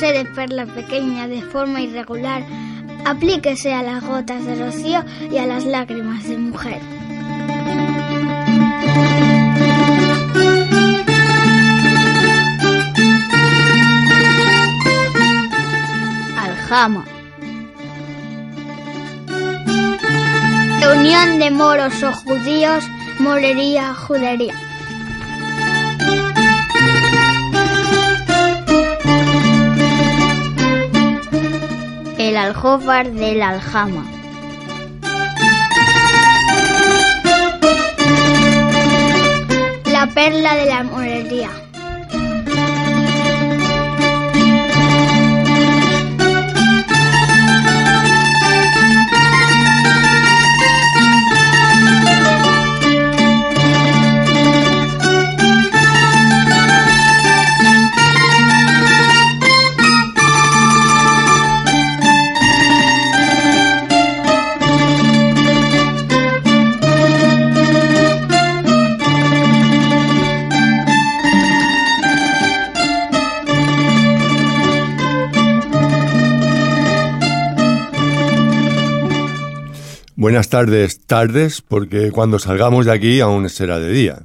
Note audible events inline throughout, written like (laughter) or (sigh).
De perla pequeña de forma irregular, aplíquese a las gotas de rocío y a las lágrimas de mujer. Aljama. Unión de moros o judíos, morería, judería. El aljófar del aljama. La perla de la morería. Buenas tardes, tardes, porque cuando salgamos de aquí aún será de día.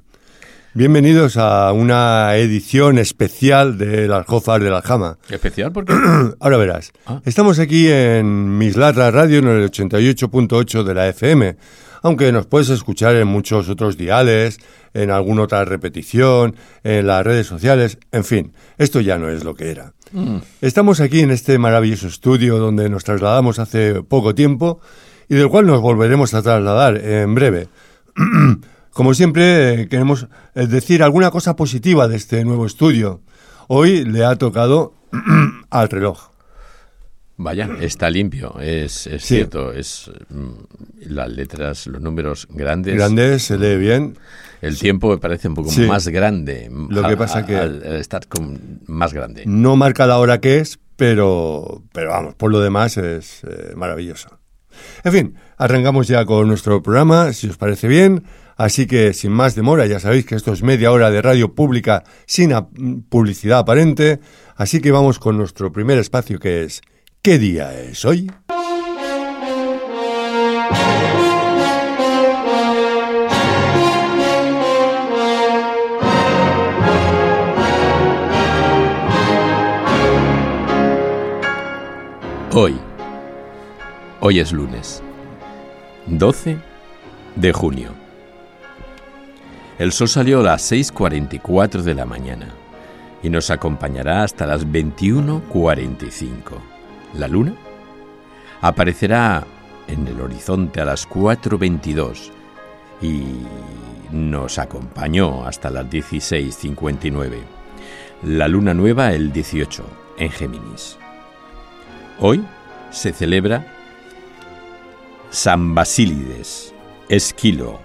Bienvenidos a una edición especial del Aljófar de la Jama. ¿Especial? ¿Por qué? (clears throat) Ahora verás. Ah. Estamos aquí en Mislata Radio en el 88.8 de la FM, aunque nos puedes escuchar en muchos otros diales, en alguna otra repetición, en las redes sociales, en fin, esto ya no es lo que era. Mm. Estamos aquí en este maravilloso estudio donde nos trasladamos hace poco tiempo y del cual nos volveremos a trasladar en breve. (clears throat) Como siempre, eh, queremos eh, decir alguna cosa positiva de este nuevo estudio. Hoy le ha tocado (clears throat) al reloj. Vaya, está limpio, es, es Sí. cierto, es mm, las letras, los números grandes. Grande, se lee bien. El tiempo me parece un poco Sí. más grande. Lo que pasa que- Al, al estar con- más grande. No marca la hora que es, pero, pero vamos, por lo demás es eh, maravilloso. En fin, arrancamos ya con nuestro programa, si os parece bien. Así que, sin más demora, ya sabéis que esto es media hora de radio pública sin publicidad aparente. Así que vamos con nuestro primer espacio que es ¿Qué día es hoy? Hoy. Hoy es lunes. 12 de junio. El sol salió a las 6.44 de la mañana y nos acompañará hasta las 21.45. La luna aparecerá en el horizonte a las 4.22 y nos acompañó hasta las 16.59. La luna nueva el 18 en Géminis. Hoy se celebra San Basílides, Esquilo,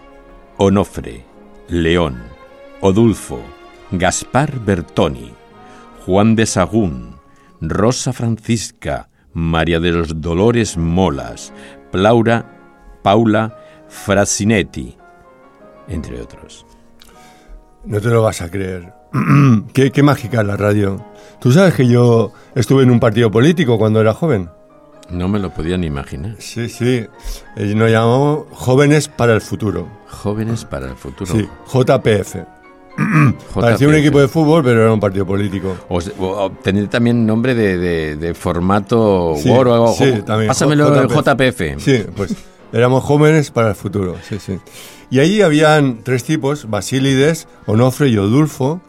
Onofre, León, Odulfo, Gaspar Bertoni, Juan de Sagún, Rosa Francisca, María de los Dolores Molas, Plaura, Paula Frasinetti, entre otros. No te lo vas a creer. (clears throat) qué, qué mágica la radio. ¿Tú sabes que yo estuve en un partido político cuando era joven? No me lo podía ni imaginar. Sí, sí. Eh, nos llamamos Jóvenes para el Futuro. Jóvenes para el futuro. Sí, JPF. (clears throat) Parecía un equipo de fútbol, pero era un partido político. O, o- tener también nombre de, de- de formato Sí, Word o algo. sí, O- también. Pásamelo JPF. JPF. Sí, pues éramos jóvenes para el futuro, sí, sí. Y allí habían tres tipos, Basílides, Onofre y Odulfo,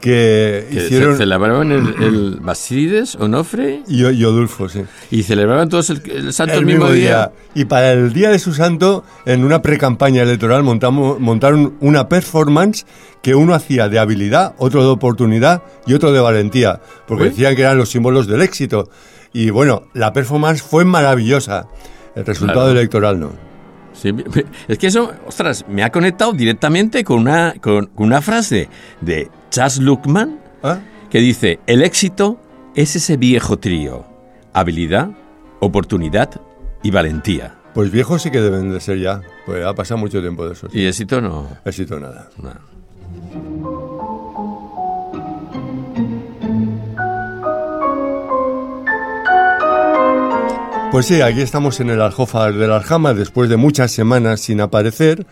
que, Que hicieron... ce- celebraban el, el Basílides, Onofre, Y, y Odulfo, sí. y celebraban todos el, el santo el el mismo día. Y para el día de su santo, en una pre-campaña electoral, montamos, montaron una performance que uno hacía de habilidad, otro de oportunidad y otro de valentía, porque decían que eran los símbolos del éxito. Y bueno, la performance fue maravillosa. El resultado Claro. electoral no. Sí, es que eso, ostras, me ha conectado directamente con una, con, una frase de Chas Luckman ¿Ah? que dice, el éxito es ese viejo trío, habilidad, oportunidad y valentía. Pues viejos sí que deben de ser ya, pues ha pasado mucho tiempo de eso. Y éxito no... Éxito nada. no. Pues sí, aquí estamos en el Aljófar del Aljama después de muchas semanas sin aparecer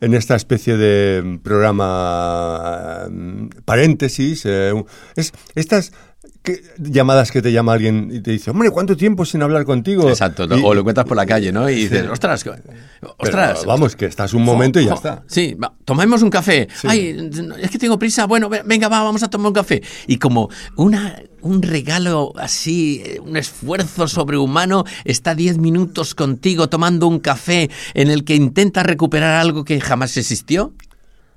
en esta especie de programa mm, paréntesis. eh, es, estas que- llamadas que te llama alguien y te dice, hombre, ¿cuánto tiempo sin hablar contigo? Exacto, o lo encuentras por la calle, ¿no? Y dices, ostras, pero, ostras. vamos, que estás un momento y ya Jo, está. Sí, va, tomemos un café. Ay, es que tengo prisa. Bueno, ve- venga, va, vamos a tomar un café. Y como una, un regalo así, un esfuerzo sobrehumano, está 10 minutos contigo tomando un café en el que intenta recuperar algo que jamás existió.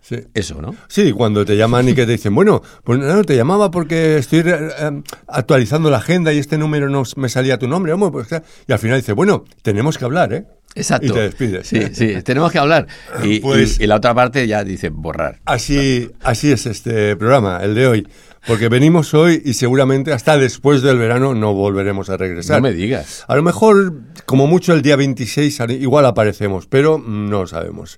Sí. Eso, ¿no? Sí, cuando te llaman y que te dicen, bueno, pues no, te llamaba porque estoy eh, eh, actualizando la agenda y este número no me salía tu nombre. Pues, y al final dice, bueno, tenemos que hablar, ¿eh? Exacto. Y te despides. Sí, sí, tenemos que hablar. (laughs) Y, Pues- y- y la otra parte ya dice borrar. Así, así es este programa, el de hoy. Porque venimos hoy y seguramente hasta después del verano no volveremos a regresar. No me digas. A lo mejor, como mucho, el día 26 igual aparecemos, pero no lo sabemos.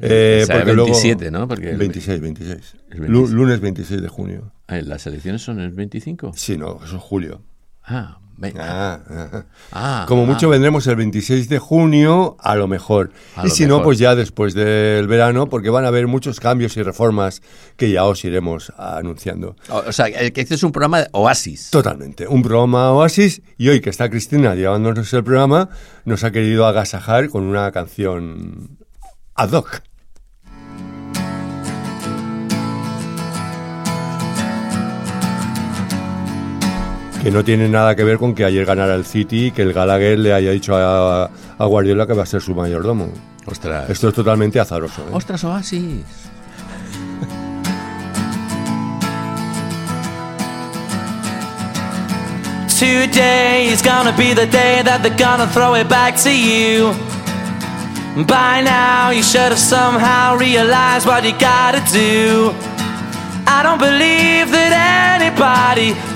Eh, O sea, porque luego- 27, ¿no? Porque el- 26, 26. El Lu- 26. lunes 26 de junio. Ay, ¿Las elecciones son el 25? Sí, no, eso es julio. Ah. Ah, ah. Ah, Como ah. mucho vendremos el 26 de junio, a lo mejor. A y lo si no, pues ya después del verano, porque van a haber muchos cambios y reformas que ya os iremos anunciando. O, o sea, que este es un programa de oasis. Totalmente. Un programa Oasis y hoy que está Cristina llevándonos el programa, nos ha querido agasajar con una canción ad hoc. Que no tiene nada que ver con que ayer ganara el City y que el Gallagher le haya dicho a, a Guardiola que va a ser su mayordomo. Ostras. Esto es totalmente azaroso. ¿eh? Ostras, oasis. Today is gonna be the day that they're gonna throw it back to you. By now, you should have somehow realized what you gotta do. I don't believe that anybody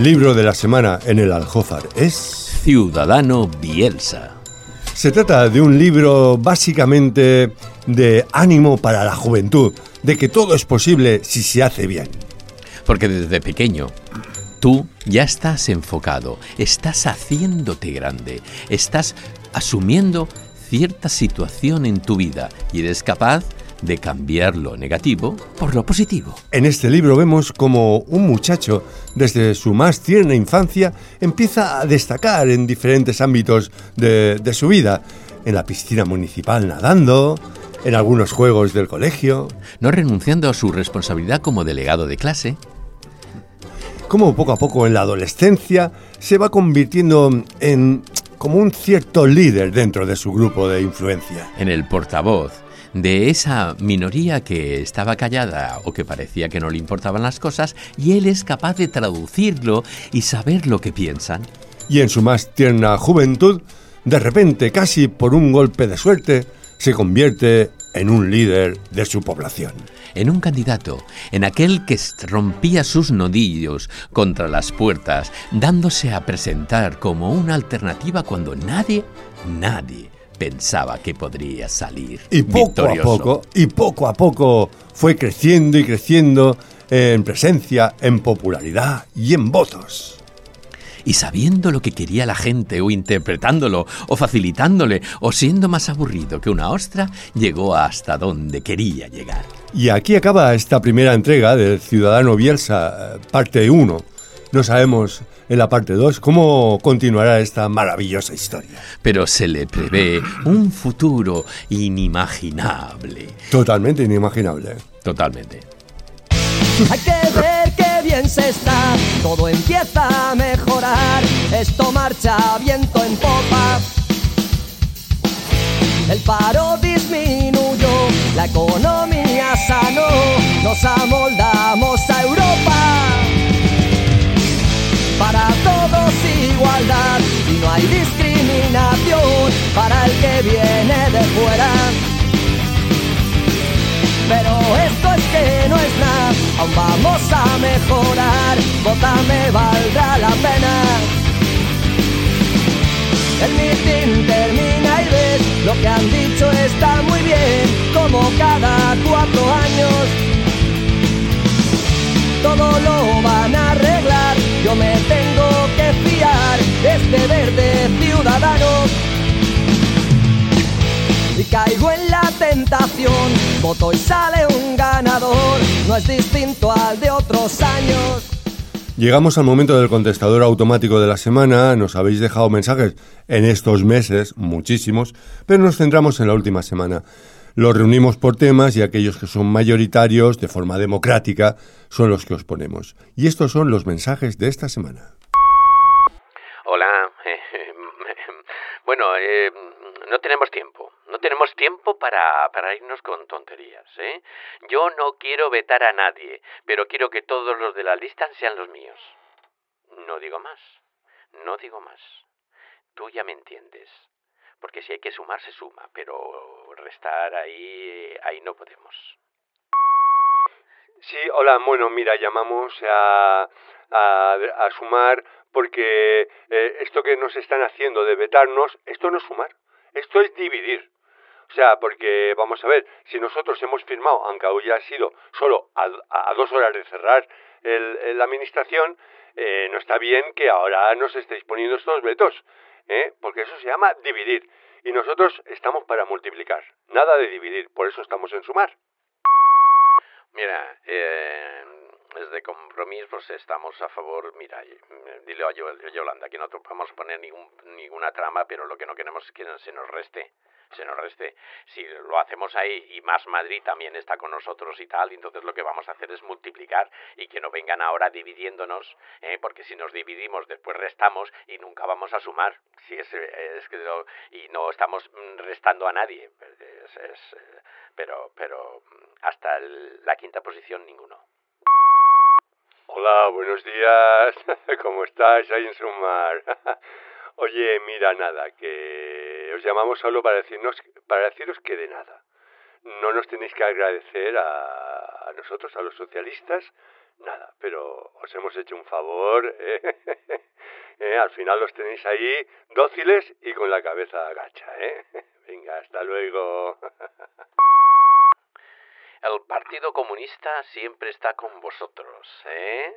El libro de la semana en el Aljófar es... Ciudadano Bielsa. Se trata de un libro básicamente de ánimo para la juventud, de que todo es posible si se hace bien. Porque desde pequeño tú ya estás enfocado, estás haciéndote grande, estás asumiendo cierta situación en tu vida y eres capaz de cambiar lo negativo por lo positivo. En este libro vemos como un muchacho, desde su más tierna infancia, empieza a destacar en diferentes ámbitos de, de su vida. En la piscina municipal nadando, en algunos juegos del colegio, No renunciando a su responsabilidad como delegado de clase, como poco a poco en la adolescencia se va convirtiendo en como un cierto líder dentro de su grupo de influencia. en el portavoz de esa minoría que estaba callada o que parecía que no le importaban las cosas y él es capaz de traducirlo y saber lo que piensan. Y en su más tierna juventud, de repente, casi por un golpe de suerte, se convierte en un líder de su población. en un candidato, en aquel que rompía sus nodillos contra las puertas, dándose a presentar como una alternativa cuando nadie, nadie pensaba que podría salir Y poco victorioso. a poco, y poco a poco fue creciendo y creciendo en presencia, en popularidad y en votos. Y sabiendo lo que quería la gente, o interpretándolo, o facilitándole, o siendo más aburrido que una ostra, llegó hasta donde quería llegar. Y aquí acaba esta primera entrega del Ciudadano Bielsa, eh, parte 1. No sabemos en la parte 2 cómo continuará esta maravillosa historia. Pero se le prevé un futuro inimaginable. Totalmente inimaginable. Totalmente. Hay que ver qué bien se está, todo empieza a mejorar, esto marcha viento en popa. El paro disminuyó, la economía sanó, nos amoldamos a Europa. Todos igualdad y no hay discriminación para el que viene de fuera. Pero esto es que no es nada, aún vamos a mejorar, votame valdrá la pena. El mitin termina y ves, lo que han dicho está muy bien, como cada cuatro años. Todo lo van a arreglar, yo me tengo que fiar de este verde ciudadano y caigo en la tentación. Voto y sale un ganador, no es distinto al de otros años. Llegamos al momento del contestador automático de la semana. Nos habéis dejado mensajes en estos meses, muchísimos, pero nos centramos en la última semana. Los reunimos por temas y aquellos que son mayoritarios, de forma democrática, son los que os ponemos. Y estos son los mensajes de esta semana. Hola. (laughs) bueno, eh, no tenemos tiempo. No tenemos tiempo para, para irnos con tonterías, ¿eh? Yo no quiero vetar a nadie, pero quiero que todos los de la lista sean los míos. No digo más. No digo más. Tú ya me entiendes. Porque si hay que sumar, se suma, pero restar ahí, ahí no podemos. Sí, hola, bueno, mira, llamamos a, a, a sumar porque eh, esto que nos están haciendo de vetarnos, esto no es sumar, esto es dividir. O sea, porque vamos a ver, si nosotros hemos firmado, aunque hoy ha sido solo a, a dos horas de cerrar el, la administración, eh, no está bien que ahora nos estéis poniendo estos vetos, ¿eh? porque eso se llama dividir. Y nosotros estamos para multiplicar, nada de dividir, por eso estamos en sumar. Mira, eh, desde Compromís pues estamos a favor, mira, y- dile a Yo- Yolanda que no vamos a poner ningún, ninguna trama, pero lo que no queremos es que se nos reste, se nos reste. Si lo hacemos ahí y más Madrid también está con nosotros y tal, entonces lo que vamos a hacer es multiplicar y que no vengan ahora dividiéndonos, ¿eh? porque si nos dividimos después restamos y nunca vamos a sumar. Si es, es que y no estamos mm, restando a nadie. Eh, pero, pero mm, hasta el- la quinta posición ninguno. Hola, buenos días. (laughs) ¿Cómo estáis ahí en Sumar? (laughs) Oye, mira, nada, que os llamamos solo para decirnos, para deciros que de nada. No nos tenéis que agradecer a, nosotros, a los socialistas, nada, pero os hemos hecho un favor. (laughs) ¿eh? Eh, Al final los tenéis ahí dóciles y con la cabeza agacha, ¿eh? Venga, hasta luego. El Partido Comunista siempre está con vosotros, ¿eh?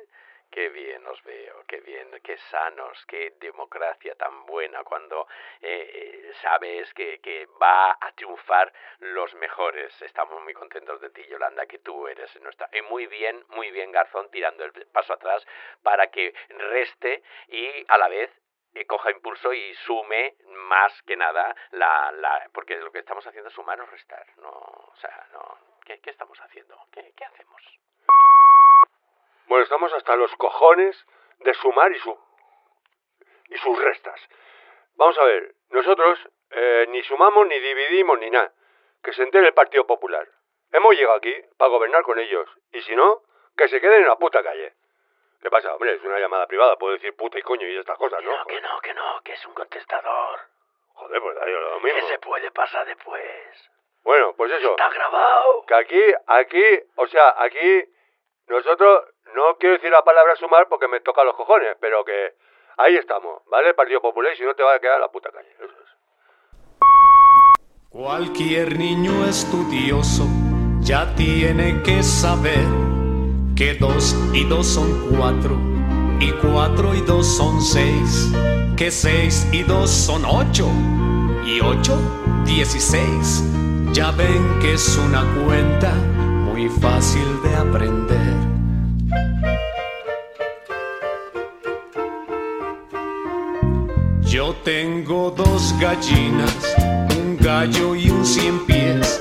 qué bien os veo, qué bien, qué sanos, qué democracia tan buena cuando eh, eh, sabes que, que va a triunfar los mejores. Estamos muy contentos de ti, Yolanda, que tú eres nuestra. Y muy bien, muy bien, Garzón, tirando el paso atrás para que reste y a la vez eh, coja impulso y sume más que nada la, la porque lo que estamos haciendo es sumar o restar no o sea no qué, qué estamos haciendo ¿Qué, qué hacemos Bueno, estamos hasta los cojones de sumar y su y sus restas. Vamos a ver, nosotros eh, ni sumamos, ni dividimos, ni nada. Que se entere el Partido Popular. Hemos llegado aquí para gobernar con ellos. Y si no, que se queden en la puta calle. ¿Qué pasa? Hombre, es una llamada privada, puedo decir puta y coño y estas cosas, ¿no? no que no que no que es un contestador Joder, pues da yo lo mismo. que se puede pasar después Bueno, pues eso. está grabado Que aquí, aquí, o sea, aquí nosotros, no quiero decir la palabra sumar porque me toca los cojones, pero que ahí estamos, ¿vale? El Partido Popular y si no te va a quedar la puta calle. Eso es. Cualquier niño estudioso ya tiene que saber que dos y dos son cuatro y cuatro y dos son seis, que seis y dos son ocho y ocho dieciséis. Ya ven que es una cuenta muy fácil de aprender. Yo tengo dos gallinas, un gallo y un cien pies,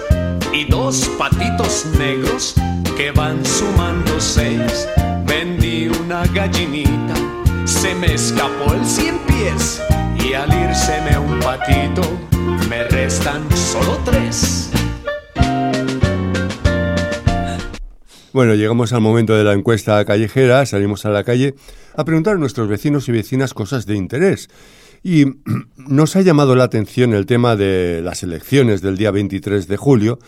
y dos patitos negros que van sumando seis. Vendí una gallinita, se me escapó el cien pies, y al írseme un patito, me restan solo tres. Bueno, llegamos al momento de la encuesta callejera, salimos a la calle a preguntar a nuestros vecinos y vecinas cosas de interés. Y (clears throat) nos ha llamado la atención el tema de las elecciones del día 23 de julio,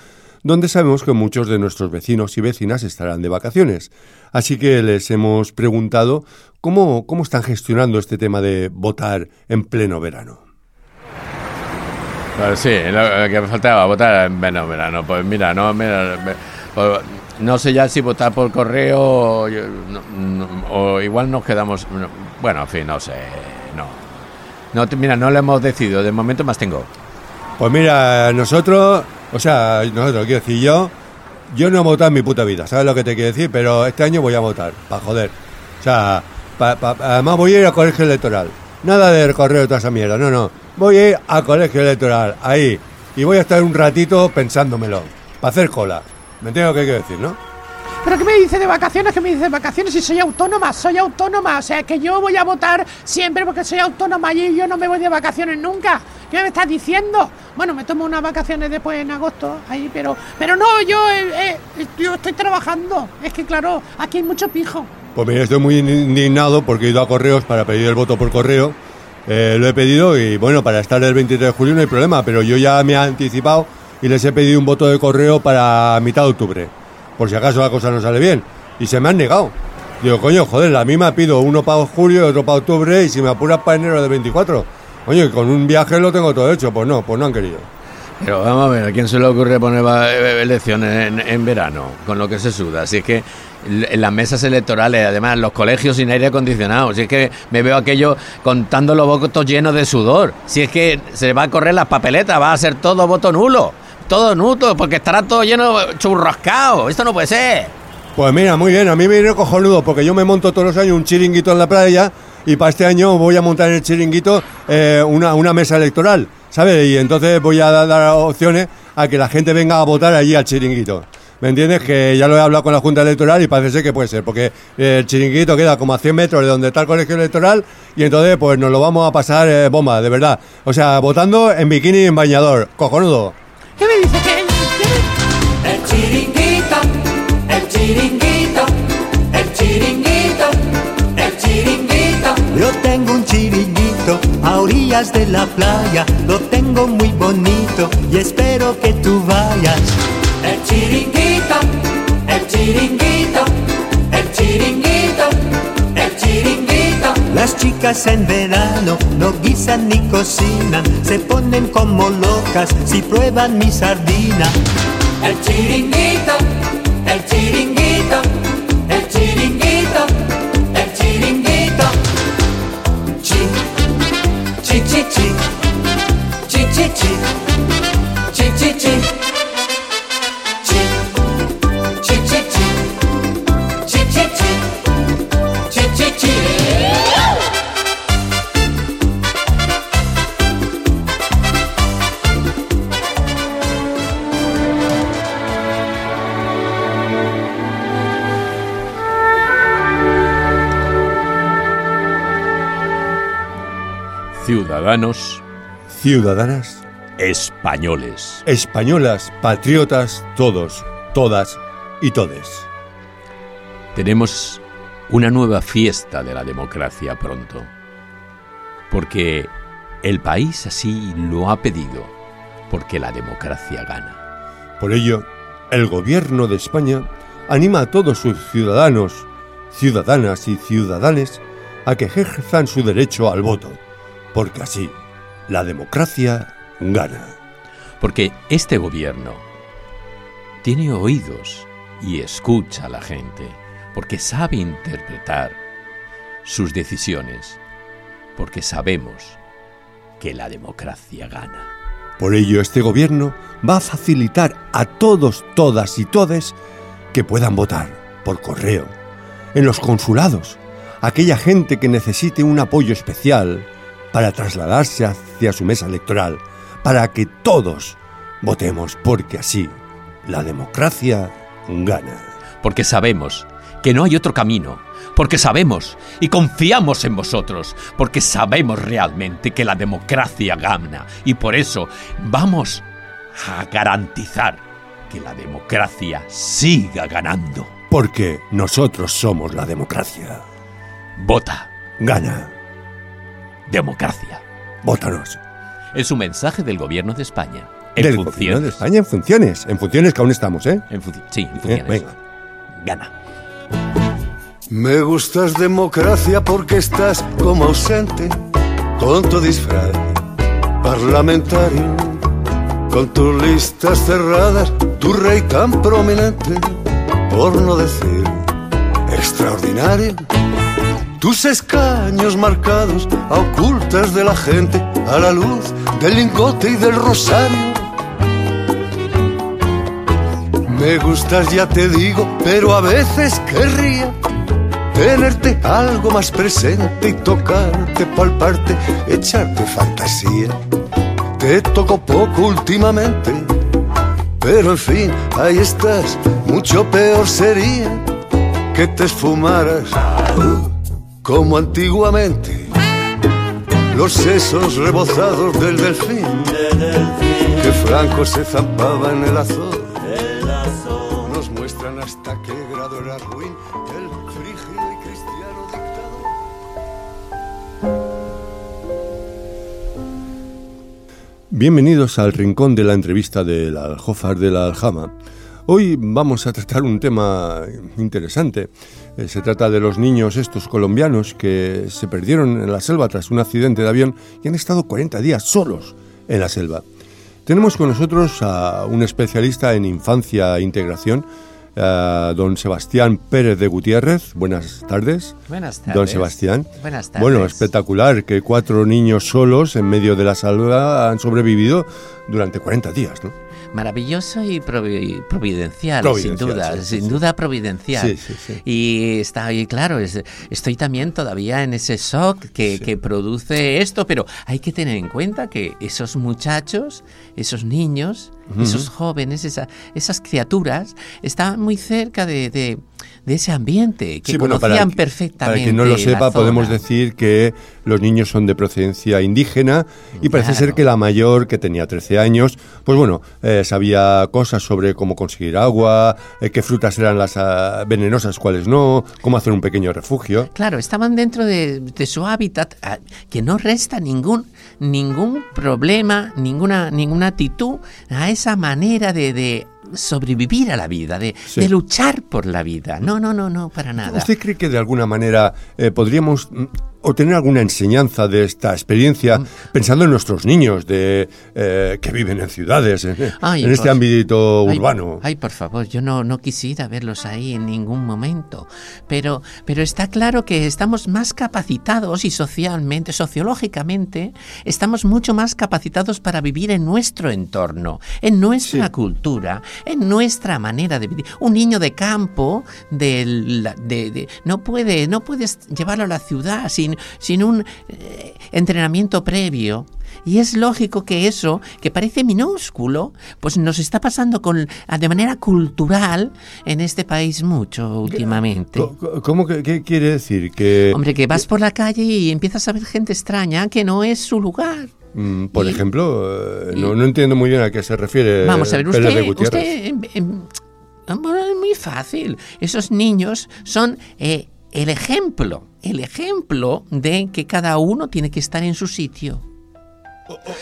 donde sabemos que muchos de nuestros vecinos y vecinas estarán de vacaciones. Así que les hemos preguntado cómo, cómo están gestionando este tema de votar en pleno verano. Sí, lo, que me faltaba, votar en verano, verano. Pues mira, no, mira, pues no sé ya si votar por correo o, igual nos quedamos... no, Bueno, en fin, no sé, no. no mira, no lo hemos decidido, de momento más tengo. Pues mira, nosotros, o sea, nosotros, quiero decir, yo, yo no he votado en mi puta vida, ¿sabes lo que te quiero decir? Pero este año voy a votar, para joder. O sea, pa- pa- además voy a ir al colegio electoral. Nada de correo y toda esa mierda, no, no. Voy a ir al colegio electoral, ahí. Y voy a estar un ratito pensándomelo, para hacer cola. ¿Me entiendes lo que quiero decir, no? ¿Pero qué me dice de vacaciones? ¿Qué me dice de vacaciones si soy autónoma? Soy autónoma. O sea, que yo voy a votar siempre porque soy autónoma y yo no me voy de vacaciones nunca. ¿Qué me estás diciendo? Bueno, me tomo unas vacaciones después en agosto, ahí, pero... Pero no, yo, eh, eh, yo estoy trabajando. Es que, claro, aquí hay mucho pijo. Pues mira, estoy muy indignado porque he ido a correos para pedir el voto por correo. Eh, lo he pedido y bueno, para estar el 23 de julio no hay problema, pero yo ya me he anticipado y les he pedido un voto de correo para mitad de octubre, por si acaso la cosa no sale bien. Y se me han negado. Digo, coño, joder, la misma pido uno para julio y otro para octubre y si me apuras para enero del 24. Coño, y con un viaje lo tengo todo hecho. Pues no, pues no han querido. Pero vamos a ver, ¿a quién se le ocurre poner va- eh, elecciones en, en verano? Con lo que se suda. Si es que en las mesas electorales, además, los colegios sin aire acondicionado. Si es que me veo aquello contando los votos llenos de sudor. Si es que se va a correr las papeletas, va a ser todo voto nulo. Todo nulo, porque estará todo lleno churrascado. Esto no puede ser. Pues mira, muy bien, a mí me viene cojonudo porque yo me monto todos los años un chiringuito en la playa y para este año voy a montar en el chiringuito eh, una, una mesa electoral, ¿sabes? Y entonces voy a dar, dar opciones a que la gente venga a votar allí al chiringuito. ¿Me entiendes? Que ya lo he hablado con la Junta Electoral y parece ser que puede ser, porque el chiringuito queda como a 100 metros de donde está el colegio electoral y entonces pues nos lo vamos a pasar eh, bomba, de verdad. O sea, votando en bikini y en bañador, cojonudo. ¿Qué me dice? ¿Qué, qué me- El chiringuito, el chiringuito, a orillas de la playa, lo tengo muy bonito y espero que tú vayas. El chiringuito, el chiringuito, el chiringuito, el chiringuito. Las chicas en verano no guisan ni cocinan, se ponen como locas si prueban mi sardina. El chiringuito. Ciudadanos Ciudadanas, españoles. españolas, patriotas, todos, todas y todes. Tenemos una nueva fiesta de la democracia pronto. Porque el país así lo ha pedido. Porque la democracia gana. Por ello, el gobierno de España anima a todos sus ciudadanos, ciudadanas y ciudadanes a que ejerzan su derecho al voto, porque así la democracia gana. Porque este gobierno tiene oídos y escucha a la gente. Porque sabe interpretar sus decisiones. Porque sabemos que la democracia gana. Por ello, este gobierno va a facilitar a todos, todas y todes que puedan votar por correo, en los consulados, aquella gente que necesite un apoyo especial para trasladarse hacia su mesa electoral, para que todos votemos, porque así la democracia gana. Porque sabemos que no hay otro camino. Porque sabemos y confiamos en vosotros. Porque sabemos realmente que la democracia gana. Y por eso vamos a garantizar que la democracia siga ganando. Porque nosotros somos la democracia. Vota. Gana. Democracia. Vótanos. Es un mensaje del gobierno de España. En Del funciones. gobierno de España en funciones. En funciones que aún estamos, ¿eh? En funci- sí, en Eh, funciones. venga. Gana. Me gustas democracia porque estás como ausente con tu disfraz parlamentario, con tus listas cerradas, tu rey tan prominente, por no decir extraordinario. Tus escaños marcados a ocultas de la gente a la luz del lingote y del rosario. Me gustas, ya te digo, pero a veces querría tenerte algo más presente y tocarte, palparte, echarte fantasía. Te toco poco últimamente, pero en fin, ahí estás. Mucho peor sería que te esfumaras como antiguamente. Los sesos rebozados del delfín, que Franco se zampaba en el azor. Nos muestran hasta qué grado era ruin el frígido y cristiano dictador. Bienvenidos al rincón de la entrevista del Aljófar de la Aljama. Hoy vamos a tratar un tema interesante. Eh, se trata de los niños estos colombianos que se perdieron en la selva tras un accidente de avión y han estado 40 días solos en la selva. Tenemos con nosotros a un especialista en infancia e integración, a don Sebastián Pérez de Gutiérrez. Buenas tardes. Buenas tardes. Don Sebastián. Buenas tardes. Bueno, espectacular que cuatro niños solos en medio de la selva han sobrevivido durante 40 días, ¿no? Maravilloso y provi- providencial, Providencial, sin duda, sí, sin duda providencial. Y está ahí, claro, es- estoy también todavía en ese shock que, que produce esto, pero hay que tener en cuenta que esos muchachos, esos niños, esos jóvenes, esa- esas criaturas, estaban muy cerca de, de- de ese ambiente, que Sí, bueno, para conocían que- perfectamente. Para quien no lo sepa, podemos decir que los niños son de procedencia indígena y parece ser que la mayor, que tenía 13 años, pues bueno, eh, sabía cosas sobre cómo conseguir agua, eh, qué frutas eran las ah, venenosas, cuáles no, cómo hacer un pequeño refugio. Claro, estaban dentro de, de su hábitat, ah, que no resta ningún, ningún problema, ninguna, ninguna actitud a esa manera de, de sobrevivir a la vida, de, Sí. de luchar por la vida. No, no, no, no, para nada. ¿Usted cree que de alguna manera eh, podríamos mm, o tener alguna enseñanza de esta experiencia Mm. pensando en nuestros niños de eh, que viven en ciudades, en, Ay, en este ámbito urbano? Ay, por favor, yo no, no quisiera verlos ahí en ningún momento. Pero, pero está claro que estamos más capacitados y socialmente, sociológicamente, estamos mucho más capacitados para vivir en nuestro entorno, en nuestra cultura, en nuestra manera de vivir. Un niño de campo de la- de- de- no puede, no puedes llevarlo a la ciudad sin, sin un eh, entrenamiento previo. Y es lógico que eso, que parece minúsculo, pues nos está pasando con, de manera cultural en este país mucho últimamente. ¿Cómo que qué quiere decir? Que, Hombre, que vas por la calle y empiezas a ver gente extraña que no es su lugar. mm, por y- ejemplo, eh, no, no entiendo muy bien a qué se refiere Vamos a ver, de usted em, em, bueno, es muy fácil. Esos niños son eh, el ejemplo, el ejemplo de que cada uno tiene que estar en su sitio.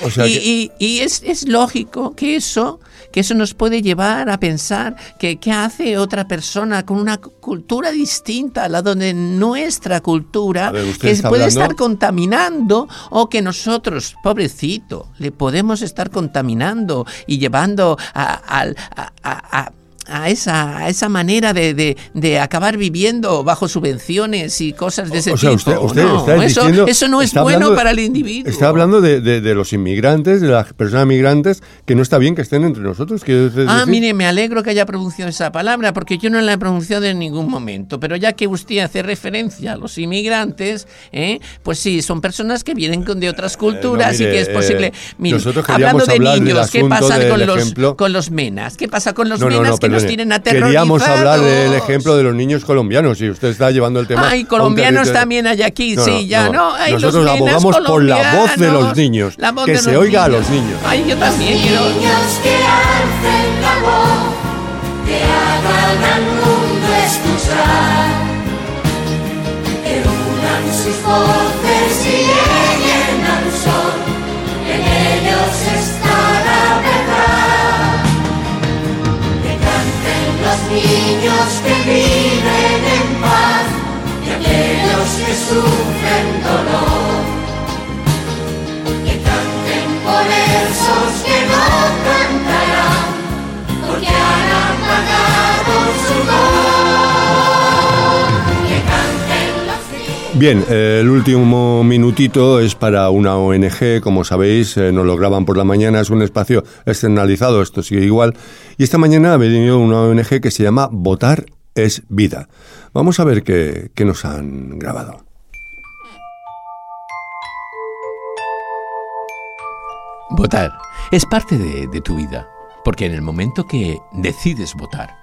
O sea y que- y- y es, es lógico que eso, que eso nos puede llevar a pensar que qué hace otra persona con una cu- cultura distinta a la de nuestra cultura, ver, que puede hablando- estar contaminando o que nosotros, pobrecito, le podemos estar contaminando y llevando a, al- a- a- a- a esa, a esa manera de, de- de acabar viviendo bajo subvenciones y cosas de ese o sea, tipo. usted, usted no, está eso, diciendo- eso no es está bueno hablando- para el individuo. Está hablando de, de- los inmigrantes, de las personas migrantes, que no está bien que estén entre nosotros. Ah, decir? mire, me alegro que haya pronunciado esa palabra, porque yo no la he pronunciado en ningún momento. Pero ya que usted hace referencia a los inmigrantes, ¿eh? pues sí, son personas que vienen con- de otras culturas mire, y que es eh, posible. Mire, nosotros hablando de niños, ¿qué pasa con los, ejemplo- con los menas? ¿Qué pasa con los No, no, menas no, que nos perdone. tienen aterrorizados? Queríamos hablar del ejemplo de los niños colombianos y usted está llevando el tema. Ay, colombianos también hay aquí, No, sí, ya, ¿no? Ay, los Nosotros abogamos por la voz de los niños. la voz que de se oiga a los niños. Ay, yo también quiero. Niños que alcen la voz, que hagan al mundo escuchar, que unan sus voces y los niños que viven en paz y aquellos que sufren dolor. Que canten por esos Bien, el último minutito es para una ONG, como sabéis, eh, nos lo graban por la mañana, es un espacio externalizado, esto sigue igual. Y esta mañana ha venido una ONG que se llama Votar es Vida. Vamos a ver qué, nos han grabado. Votar es parte de tu vida, porque en el momento que decides votar,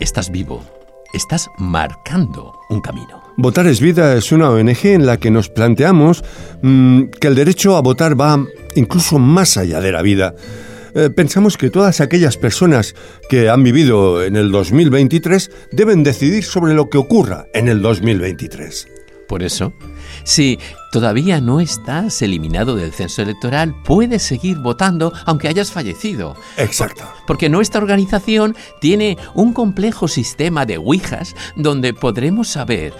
estás vivo, estás marcando un camino. Votar es Vida es una ONG en la que nos planteamos mm, que el derecho a votar va incluso más allá de la vida. Eh, pensamos que todas aquellas personas que han vivido en el 2023 deben decidir sobre lo que ocurra en el 2023. Por eso, si todavía no estás eliminado del censo electoral, puedes seguir votando aunque hayas fallecido. Exacto. Porque nuestra organización tiene un complejo sistema de ouijas donde podremos saber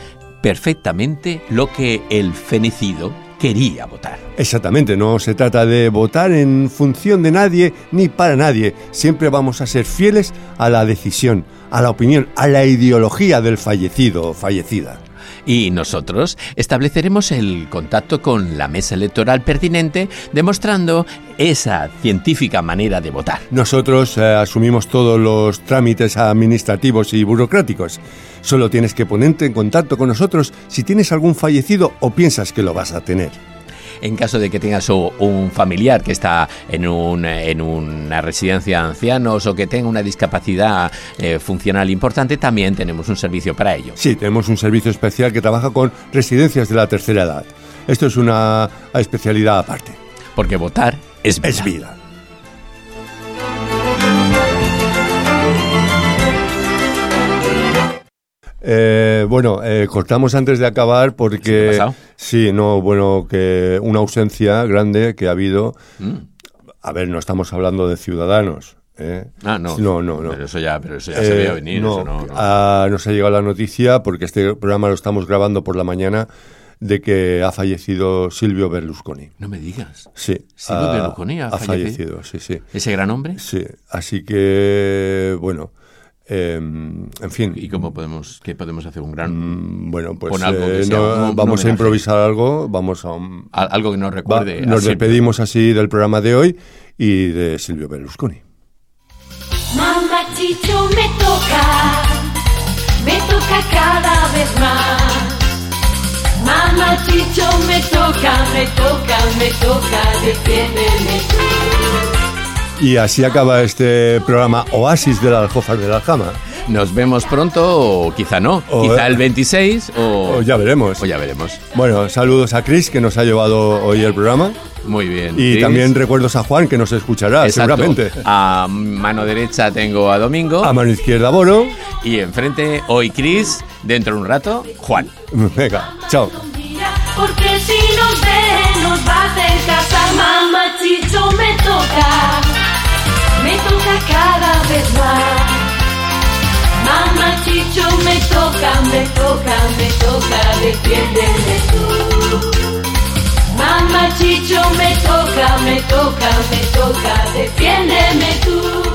perfectamente lo que el fenecido quería votar. Exactamente, no se trata de votar en función de nadie ni para nadie. Siempre vamos a ser fieles a la decisión, a la opinión, a la ideología del fallecido o fallecida. Y nosotros estableceremos el contacto con la mesa electoral pertinente, demostrando esa científica manera de votar. Nosotros eh, asumimos todos los trámites administrativos y burocráticos. Solo tienes que ponerte en contacto con nosotros si tienes algún fallecido o piensas que lo vas a tener. En caso de que tengas un familiar que está en, un- en una residencia de ancianos o que tenga una discapacidad eh, funcional importante, también tenemos un servicio para ello. Sí, tenemos un servicio especial que trabaja con residencias de la tercera edad. Esto es una especialidad aparte. Porque votar es vida. Es vida. Eh, bueno, eh, cortamos antes de acabar porque ¿Qué ha pasado? Sí, no, bueno, que una ausencia grande que ha habido. Mm. A ver, no estamos hablando de ciudadanos. ¿eh? Ah, no. No, no, no. Pero eso ya, pero eso ya se Eh, veía venir. no, eso no, no. ah, nos ha llegado la noticia porque este programa lo estamos grabando por la mañana de que ha fallecido Silvio Berlusconi. No me digas. Sí. Silvio ha- Berlusconi ha fallecido, sí, sí. ¿Ese gran hombre? Sí, así que, bueno, eh, en fin. ¿Y cómo podemos, qué podemos hacer? ¿Un gran...? Mm, Bueno, pues Pon algo que eh, sea no- un- un vamos a improvisar algo, vamos a... un- Al- Algo que nos va- recuerde. a nos despedimos así del programa de hoy y de Silvio Berlusconi. Mamá Chicho me toca, me toca cada vez más. Mamá Chicho me toca, me toca, me toca, defiéndeme tú. Y así acaba este programa Oasis del Aljófar de la Aljama. Nos vemos pronto, o quizá no. O- quizá el 26, o... O ya veremos. o ya veremos. Bueno, saludos a Chris que nos ha llevado hoy el programa Muy bien. y Chris. también recuerdos a Juan que nos escuchará Exacto. seguramente. A mano derecha tengo a Domingo. A mano izquierda Boro. Y enfrente, hoy Chris. Dentro de un rato, Juan. Venga, chao. Porque si nos ve, nos va a hacer. Mamá Chicho toca, me toca cada vez más. Mamá Chicho me toca, me toca, me toca, defiéndeme tú. Mamá Chicho me toca, me toca, me toca, defiéndeme tú.